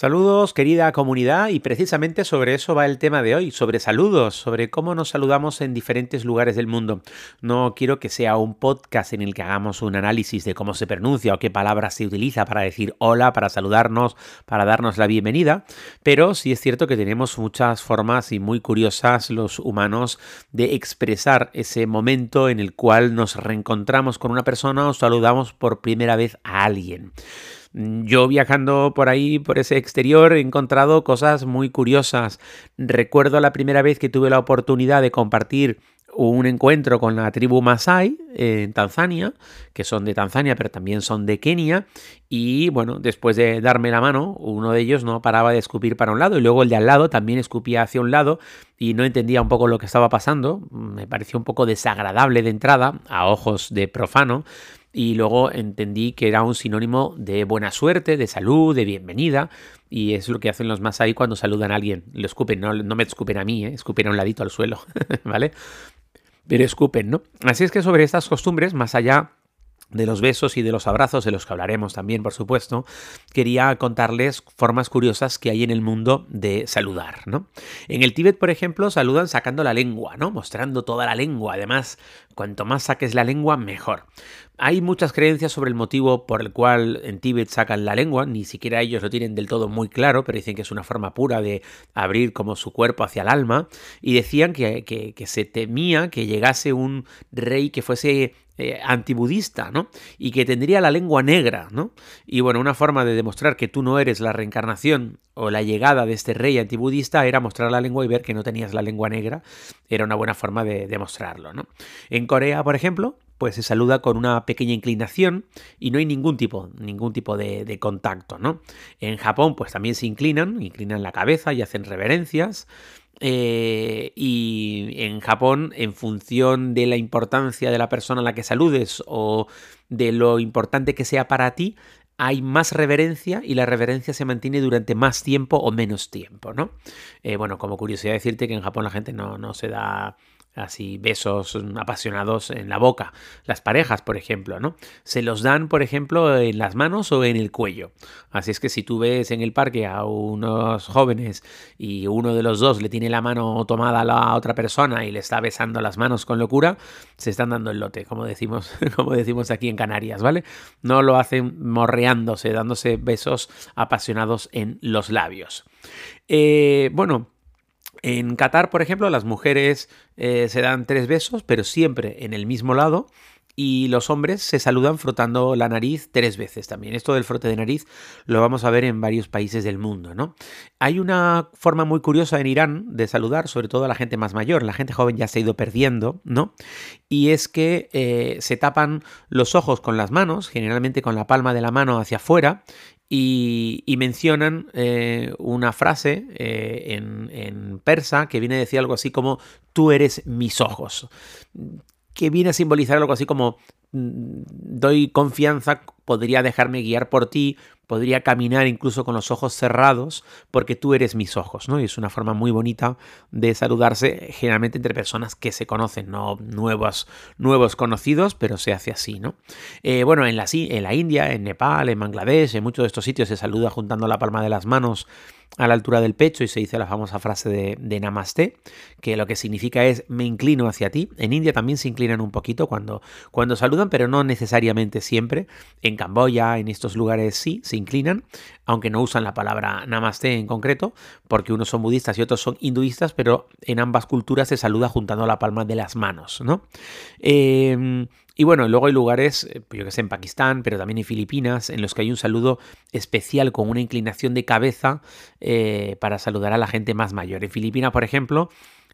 Saludos querida comunidad y precisamente sobre eso va el tema de hoy, sobre saludos, sobre cómo nos saludamos en diferentes lugares del mundo. No quiero que sea un podcast en el que hagamos un análisis de cómo se pronuncia o qué palabras se utiliza para decir hola, para saludarnos, para darnos la bienvenida, pero sí es cierto que tenemos muchas formas y muy curiosas los humanos de expresar ese momento en el cual nos reencontramos con una persona o saludamos por primera vez a alguien. Yo viajando por ahí, por ese exterior, he encontrado cosas muy curiosas. Recuerdo la primera vez que tuve la oportunidad de compartir un encuentro con la tribu Masai en Tanzania, que son de Tanzania, pero también son de Kenia. Y bueno, después de darme la mano, uno de ellos no paraba de escupir para un lado y luego el de al lado también escupía hacia un lado y no entendía un poco lo que estaba pasando. Me pareció un poco desagradable de entrada, a ojos de profano y luego entendí que era un sinónimo de buena suerte, de salud, de bienvenida, y es lo que hacen los más ahí cuando saludan a alguien. Lo escupen, no, no me escupen a mí, ¿eh? escupen a un ladito al suelo, ¿vale? Pero escupen, ¿no? Así es que sobre estas costumbres, más allá de los besos y de los abrazos, de los que hablaremos también, por supuesto, quería contarles formas curiosas que hay en el mundo de saludar, ¿no? En el Tíbet, por ejemplo, saludan sacando la lengua, ¿no? Mostrando toda la lengua. Además, cuanto más saques la lengua, mejor. Hay muchas creencias sobre el motivo por el cual en Tíbet sacan la lengua, ni siquiera ellos lo tienen del todo muy claro, pero dicen que es una forma pura de abrir como su cuerpo hacia el alma, y decían que, que se temía que llegase un rey que fuese eh, antibudista, ¿no? Y que tendría la lengua negra, ¿no? Y bueno, una forma de demostrar que tú no eres la reencarnación o la llegada de este rey antibudista era mostrar la lengua y ver que no tenías la lengua negra. Era una buena forma de demostrarlo, ¿no? En Corea, por ejemplo, pues se saluda con una pequeña inclinación y no hay ningún tipo, ningún tipo de, contacto, ¿no? En Japón, pues también se inclinan, inclinan la cabeza y hacen reverencias. Eh, y en Japón, en función de la importancia de la persona a la que saludes o de lo importante que sea para ti, hay más reverencia y la reverencia se mantiene durante más tiempo o menos tiempo, ¿no? Eh, bueno, como curiosidad decirte que en Japón la gente no, no se da así besos apasionados en la boca. Las parejas, por ejemplo, ¿no? Se los dan, por ejemplo, en las manos o en el cuello. Así es que si tú ves en el parque a unos jóvenes y uno de los dos le tiene la mano tomada a la otra persona y le está besando las manos con locura, se están dando el lote, como decimos, como decimos aquí en Canarias, ¿vale? No lo hacen morreándose, dándose besos apasionados en los labios. Eh, bueno, en Qatar, por ejemplo, las mujeres eh, se dan tres besos, pero siempre en el mismo lado. Y los hombres se saludan frotando la nariz tres veces también. Esto del frote de nariz lo vamos a ver en varios países del mundo, ¿no? Hay una forma muy curiosa en Irán de saludar, sobre todo a la gente más mayor. La gente joven ya se ha ido perdiendo, ¿no? Y es que eh, se tapan los ojos con las manos, generalmente con la palma de la mano hacia afuera, y, mencionan eh, una frase eh, en, persa que viene a decir algo así como tú eres mis ojos, que viene a simbolizar algo así como mm, doy confianza, podría dejarme guiar por ti, podría caminar incluso con los ojos cerrados, porque tú eres mis ojos, ¿no? Y es una forma muy bonita de saludarse, generalmente entre personas que se conocen, no nuevos, nuevos conocidos, pero se hace así, ¿no? Eh, bueno, en la, India, en Nepal, en Bangladesh, en muchos de estos sitios se saluda juntando la palma de las manos a la altura del pecho y se dice la famosa frase de, de, Namaste, que lo que significa es me inclino hacia ti. En India también se inclinan un poquito cuando, cuando saludan, pero no necesariamente siempre. En Camboya, en estos lugares sí, se inclinan, aunque no usan la palabra namaste en concreto, porque unos son budistas y otros son hinduistas, pero en ambas culturas se saluda juntando la palma de las manos, ¿no? Em, y bueno, luego hay lugares, eh, yo que sé, en Pakistán, pero también en Filipinas, en los que hay un saludo especial con una inclinación de cabeza eh, para saludar a la gente más mayor. En Filipinas, por ejemplo,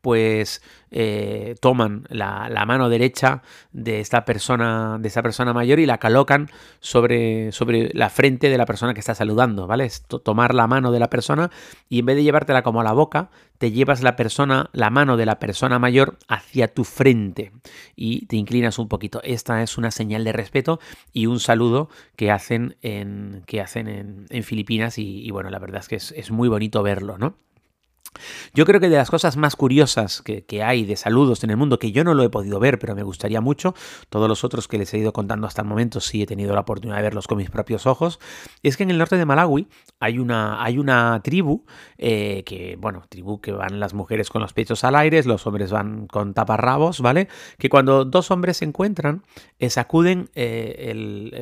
pues eh, toman la, mano derecha de esta persona, de esta persona mayor y la colocan sobre, sobre la frente de la persona que está saludando, ¿vale? Es tomar la mano de la persona y en vez de llevártela como a la boca, te llevas la persona, la mano de la persona mayor hacia tu frente y te inclinas un poquito. Esta es una señal de respeto y un saludo que hacen en, que hacen en, Filipinas y, bueno, la verdad es que es, es muy bonito verlo, ¿no? Yo creo que de las cosas más curiosas que, hay de saludos en el mundo, que yo no lo he podido ver, pero me gustaría mucho, todos los otros que les he ido contando hasta el momento sí he tenido la oportunidad de verlos con mis propios ojos, es que en el norte de Malawi hay una, hay una tribu, eh, que, bueno, tribu que van las mujeres con los pechos al aire, los hombres van con taparrabos, ¿vale? Que cuando dos hombres se encuentran, eh, sacuden eh,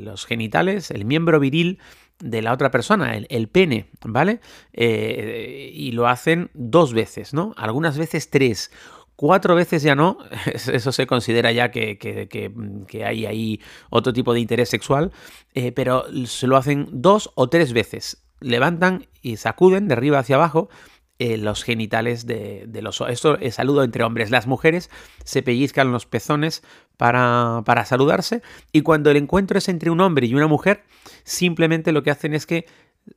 los genitales, el miembro viril de la otra persona, el, pene, ¿vale? Eh, y lo hacen dos veces, ¿no? Algunas veces tres. Cuatro veces ya no, eso se considera ya que, que, hay ahí otro tipo de interés sexual, eh, pero se lo hacen dos o tres veces. Levantan y sacuden de arriba hacia abajo eh, los genitales de, los... Esto es saludo entre hombres. Las mujeres se pellizcan los pezones para, para saludarse y cuando el encuentro es entre un hombre y una mujer, simplemente lo que hacen es que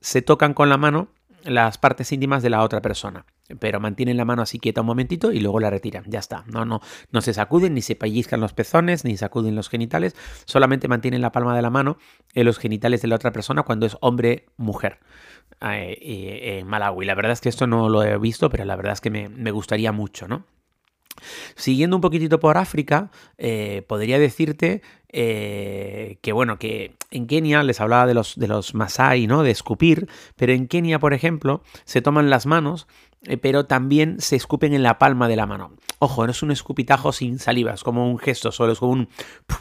se tocan con la mano las partes íntimas de la otra persona. Pero mantienen la mano así quieta un momentito y luego la retiran. Ya está. No, no, no se sacuden, ni se pellizcan los pezones, ni sacuden los genitales. Solamente mantienen la palma de la mano en los genitales de la otra persona cuando es hombre-mujer. Eh, en Malawi. La verdad es que esto no lo he visto, pero la verdad es que me, gustaría mucho, ¿no? Siguiendo un poquitito por África, eh, podría decirte eh, que bueno, que en Kenia les hablaba de los, de los Masai, ¿no? De escupir, pero en Kenia, por ejemplo, se toman las manos, pero también se escupen en la palma de la mano. Ojo, no es un escupitajo sin saliva, es como un gesto solo, es como un.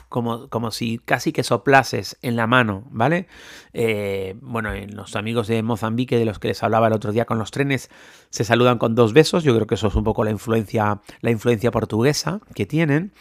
como, como si casi que soplases en la mano, ¿vale? Eh, bueno, en los amigos de Mozambique, de los que les hablaba el otro día con los trenes, se saludan con dos besos. Yo creo que eso es un poco la influencia, la influencia portuguesa que tienen.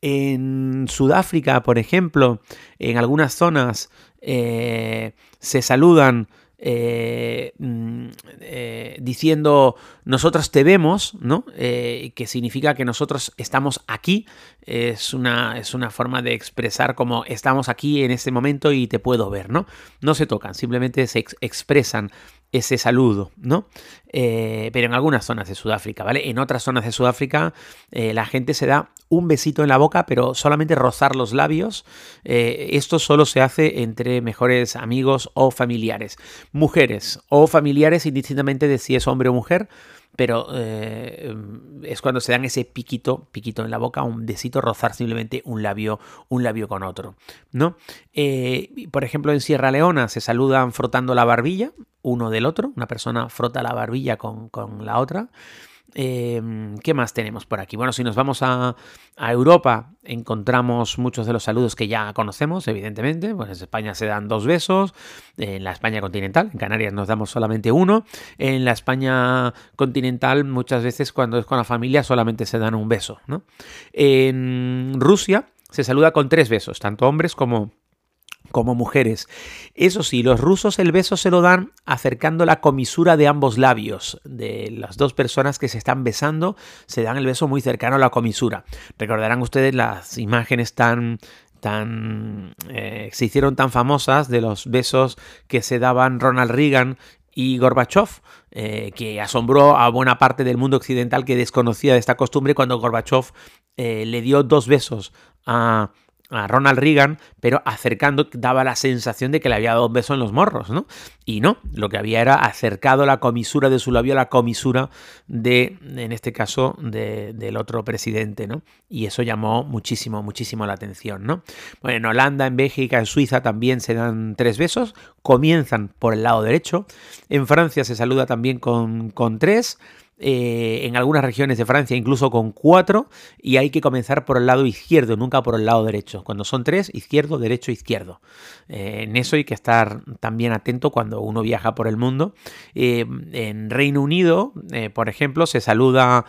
En Sudáfrica, por ejemplo, en algunas zonas eh, se saludan eh, mm, eh, diciendo nosotros te vemos, ¿no? Que significa que nosotros estamos aquí. Es una, es una forma de expresar como estamos aquí en este momento y te puedo ver, ¿no? No se tocan, simplemente se expresan ese saludo, ¿no? Eh, pero en algunas zonas de Sudáfrica, ¿vale? En otras zonas de Sudáfrica eh, la gente se da un besito en la boca, pero solamente rozar los labios. Eh, esto solo se hace entre mejores amigos o familiares. Mujeres o familiares, indistintamente de si es hombre o mujer, pero eh, es cuando se dan ese piquito, piquito en la boca, un besito, rozar simplemente un labio, un labio con otro, ¿no? Eh, por ejemplo, en Sierra Leona se saludan frotando la barbilla uno del otro, una persona frota la barbilla con, con la otra. Em, ¿Qué más tenemos por aquí? Bueno, si nos vamos a, Europa, encontramos muchos de los saludos que ya conocemos, evidentemente. Pues en España se dan dos besos, en la España continental, en Canarias nos damos solamente uno. En la España continental, muchas veces cuando es con la familia, solamente se dan un beso. En Rusia se saluda con tres besos, tanto hombres como, como mujeres. Eso sí, los rusos el beso se lo dan acercando la comisura de ambos labios. De las dos personas que se están besando, se dan el beso muy cercano a la comisura. Recordarán ustedes las imágenes tan tan eh, se hicieron tan famosas de los besos que se daban Ronald Reagan y Gorbachev, eh, que asombró a buena parte del mundo occidental que desconocía de esta costumbre cuando Gorbachev eh, le dio dos besos a a Ronald Reagan, pero acercando daba la sensación de que le había dado un beso en los morros, ¿no? Y no, lo que había era acercado la comisura de su labio a la comisura de, en este caso, del otro presidente, ¿no? Y eso llamó muchísimo, muchísimo la atención, ¿no? Bueno, en Holanda, en Bélgica, en Suiza también se dan tres besos, comienzan por el lado derecho, en Francia se saluda también con, con tres, eh, en algunas regiones de Francia incluso con cuatro, y hay que comenzar por el lado izquierdo, nunca por el lado derecho. Cuando son tres, izquierdo, derecho, izquierdo. Eh, en eso hay que estar también atento cuando uno viaja por el mundo. Eh, en Reino Unido, por ejemplo, se saluda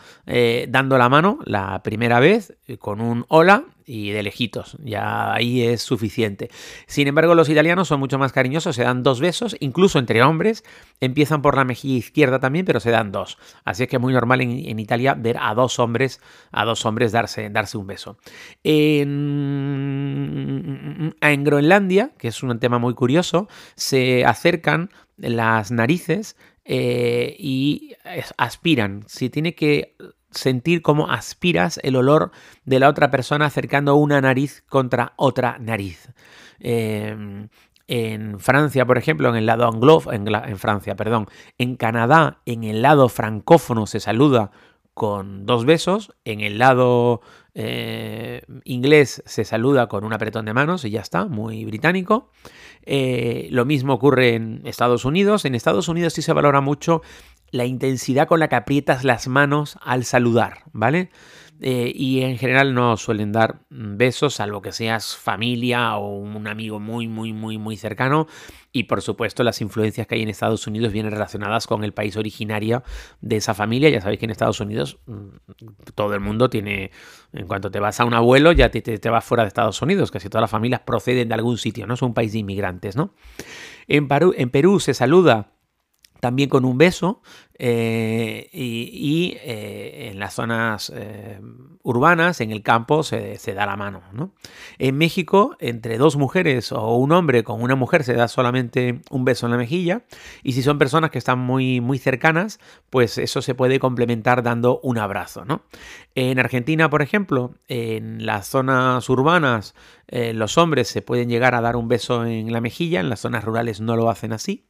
dando la mano la primera vez con un hola y de lejitos, ya ahí es suficiente. Sin embargo, los italianos son mucho más cariñosos, se dan dos besos, incluso entre hombres, empiezan por la mejilla izquierda también, pero se dan dos. Así es que es muy normal en, Italia ver a dos hombres, a dos hombres darse, darse un beso. En, en Groenlandia, que es un tema muy curioso, se acercan las narices eh, y aspiran. Si tiene que sentir cómo aspiras el olor de la otra persona acercando una nariz contra otra nariz. Em, en Francia, por ejemplo, en el lado anglo, en, Francia, perdón, en Canadá, en el lado francófono se saluda con dos besos, en el lado eh, inglés se saluda con un apretón de manos y ya está, muy británico. Eh, lo mismo ocurre en Estados Unidos. En Estados Unidos sí se valora mucho la intensidad con la que aprietas las manos al saludar, ¿vale? Eh, y en general no suelen dar besos, salvo que seas familia o un amigo muy, muy, muy, muy cercano. Y por supuesto, las influencias que hay en Estados Unidos vienen relacionadas con el país originario de esa familia. Ya sabéis que en Estados Unidos mm, todo el mundo tiene, en cuanto te vas a un abuelo, ya te, te, vas fuera de Estados Unidos. Casi todas las familias proceden de algún sitio, ¿no? Es un país de inmigrantes, ¿no? En en Perú se saluda también con un beso eh, y, eh, en las zonas eh, urbanas, en el campo, se, da la mano. En México, entre dos mujeres o un hombre con una mujer se da solamente un beso en la mejilla y si son personas que están muy, muy cercanas, pues eso se puede complementar dando un abrazo. En Argentina, por ejemplo, en las zonas urbanas, los hombres se pueden llegar a dar un beso en la mejilla, en las zonas rurales no lo hacen así.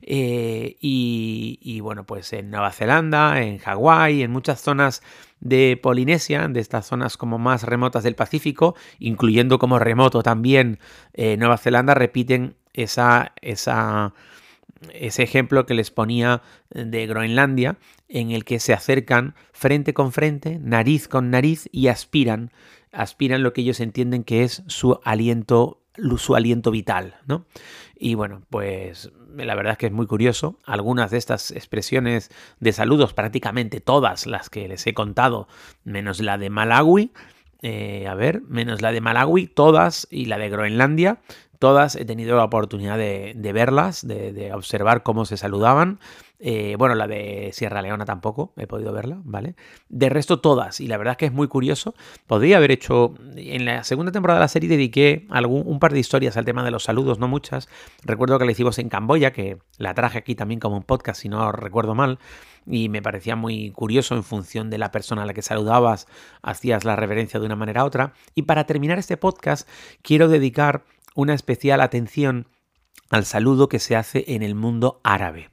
y, y bueno, pues en Nueva Zelanda, en Hawái, en muchas zonas de Polinesia, de estas zonas como más remotas del Pacífico, incluyendo como remoto también eh, Nueva Zelanda, repiten esa, esa, ese ejemplo que les ponía de Groenlandia, en el que se acercan frente con frente, nariz con nariz y aspiran, aspiran lo que ellos entienden que es su aliento, su aliento vital, ¿no? Y bueno, pues la verdad es que es muy curioso. Algunas de estas expresiones de saludos, prácticamente todas las que les he contado, menos la de Malawi, eh, a ver, menos la de Malawi, todas, y la de Groenlandia, todas he tenido la oportunidad de, verlas, de, observar cómo se saludaban. Eh, bueno, la de Sierra Leona tampoco he podido verla, ¿vale? De resto todas, y la verdad es que es muy curioso. Podría haber hecho, en la segunda temporada de la serie dediqué algún, un par de historias al tema de los saludos, no muchas. Recuerdo que la hicimos en Camboya, que la traje aquí también como un podcast, si no recuerdo mal, y me parecía muy curioso en función de la persona a la que saludabas, hacías la reverencia de una manera u otra. Y para terminar este podcast, quiero dedicar una especial atención al saludo que se hace en el mundo árabe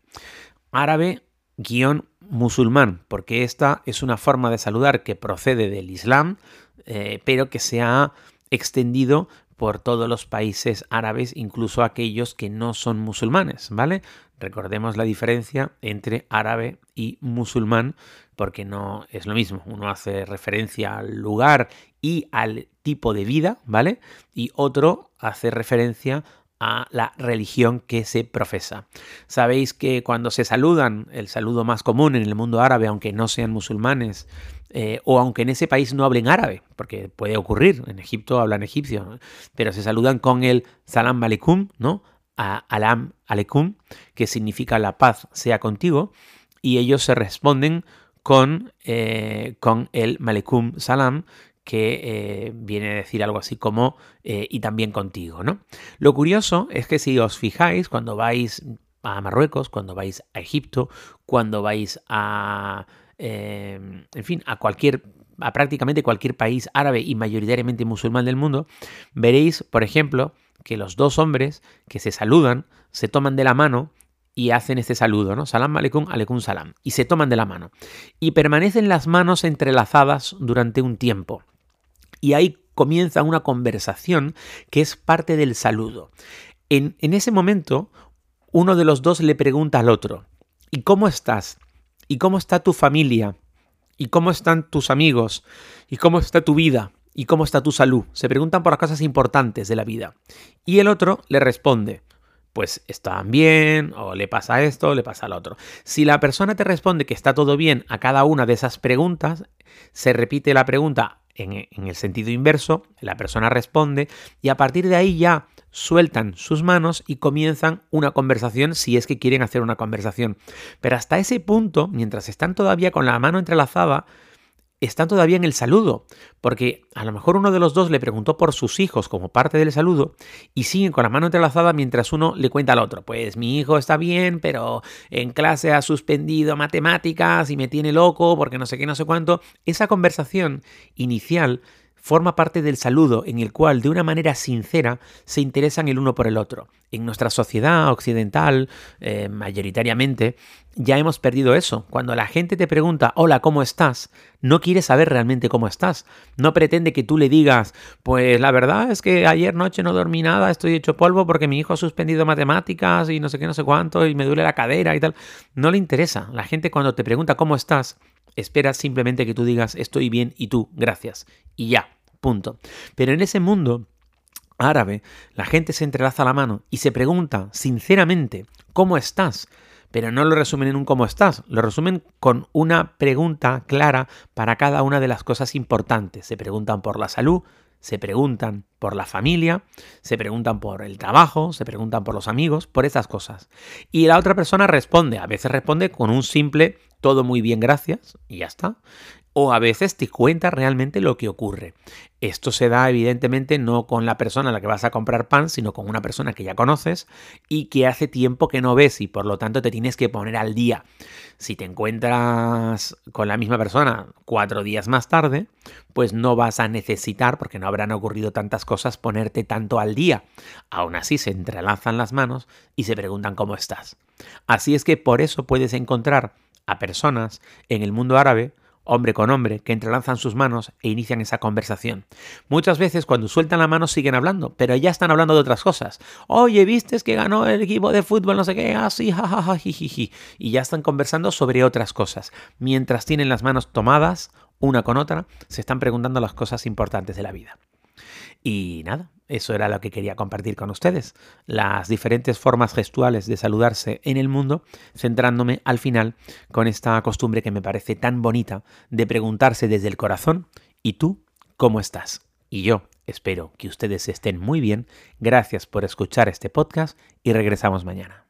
árabe guion musulmán, porque esta es una forma de saludar que procede del Islam, eh, pero que se ha extendido por todos los países árabes, incluso aquellos que no son musulmanes, ¿vale? Recordemos la diferencia entre árabe y musulmán, porque no es lo mismo. Uno hace referencia al lugar y al tipo de vida, ¿vale? Y otro hace referencia a la religión que se profesa. Sabéis que cuando se saludan, el saludo más común en el mundo árabe, aunque no sean musulmanes, eh, o aunque en ese país no hablen árabe, porque puede ocurrir, en Egipto hablan egipcio, pero se saludan con el salam aleikum, ¿no? alam aleikum, que significa la paz sea contigo, y ellos se responden con, eh, con el malekum salam, que eh, viene a decir algo así como eh, y también contigo, ¿no? Lo curioso es que si os fijáis cuando vais a Marruecos, cuando vais a Egipto, cuando vais a, em, en fin, a cualquier a prácticamente cualquier país árabe y mayoritariamente musulmán del mundo, veréis, por ejemplo, que los dos hombres que se saludan se toman de la mano y hacen este saludo, ¿no? Salam aleikum, aleikum salam. Y se toman de la mano. Y permanecen las manos entrelazadas durante un tiempo y ahí comienza una conversación que es parte del saludo. En, ese momento, uno de los dos le pregunta al otro, ¿y cómo estás? ¿Y cómo está tu familia? ¿Y cómo están tus amigos? ¿Y cómo está tu vida? ¿Y cómo está tu salud? Se preguntan por las cosas importantes de la vida. Y el otro le responde, pues están bien, o le pasa esto, o le pasa lo otro. Si la persona te responde que está todo bien a cada una de esas preguntas, se repite la pregunta en el sentido inverso, la persona responde y a partir de ahí ya sueltan sus manos y comienzan una conversación si es que quieren hacer una conversación. Pero hasta ese punto, mientras están todavía con la mano entrelazada, están todavía en el saludo, porque a lo mejor uno de los dos le preguntó por sus hijos como parte del saludo y siguen con la mano entrelazada mientras uno le cuenta al otro, pues mi hijo está bien, pero en clase ha suspendido matemáticas y me tiene loco porque no sé qué, no sé cuánto. Esa conversación inicial forma parte del saludo en el cual de una manera sincera se interesan el uno por el otro. En nuestra sociedad occidental, eh, mayoritariamente, ya hemos perdido eso. Cuando la gente te pregunta, hola, ¿cómo estás? No quiere saber realmente cómo estás. No pretende que tú le digas, pues la verdad es que ayer noche no dormí nada, estoy hecho polvo porque mi hijo ha suspendido matemáticas y no sé qué, no sé cuánto, y me duele la cadera y tal. No le interesa. La gente cuando te pregunta cómo estás, espera simplemente que tú digas, estoy bien y tú, gracias. Y ya, punto. Pero en ese mundo árabe, la gente se entrelaza la mano y se pregunta sinceramente, ¿cómo estás? Pero no lo resumen en un cómo estás, lo resumen con una pregunta clara para cada una de las cosas importantes. Se preguntan por la salud, se preguntan por la familia, se preguntan por el trabajo, se preguntan por los amigos, por esas cosas. Y la otra persona responde, a veces responde con un simple todo muy bien, gracias, y ya está o a veces te cuenta realmente lo que ocurre. Esto se da evidentemente no con la persona a la que vas a comprar pan, sino con una persona que ya conoces y que hace tiempo que no ves y por lo tanto te tienes que poner al día. Si te encuentras con la misma persona cuatro días más tarde, pues no vas a necesitar, porque no habrán ocurrido tantas cosas, ponerte tanto al día. Aún así se entrelazan las manos y se preguntan cómo estás. Así es que por eso puedes encontrar a personas en el mundo árabe hombre con hombre, que entrelazan sus manos e inician esa conversación. Muchas veces cuando sueltan la mano siguen hablando, pero ya están hablando de otras cosas. Oye, ¿viste que ganó el equipo de fútbol? No sé qué, así, ah, jajaja, jijiji. Y ya están conversando sobre otras cosas. Mientras tienen las manos tomadas, una con otra, se están preguntando las cosas importantes de la vida. Y nada, eso era lo que quería compartir con ustedes, las diferentes formas gestuales de saludarse en el mundo, centrándome al final con esta costumbre que me parece tan bonita de preguntarse desde el corazón, ¿y tú cómo estás? Y yo espero que ustedes estén muy bien, gracias por escuchar este podcast y regresamos mañana.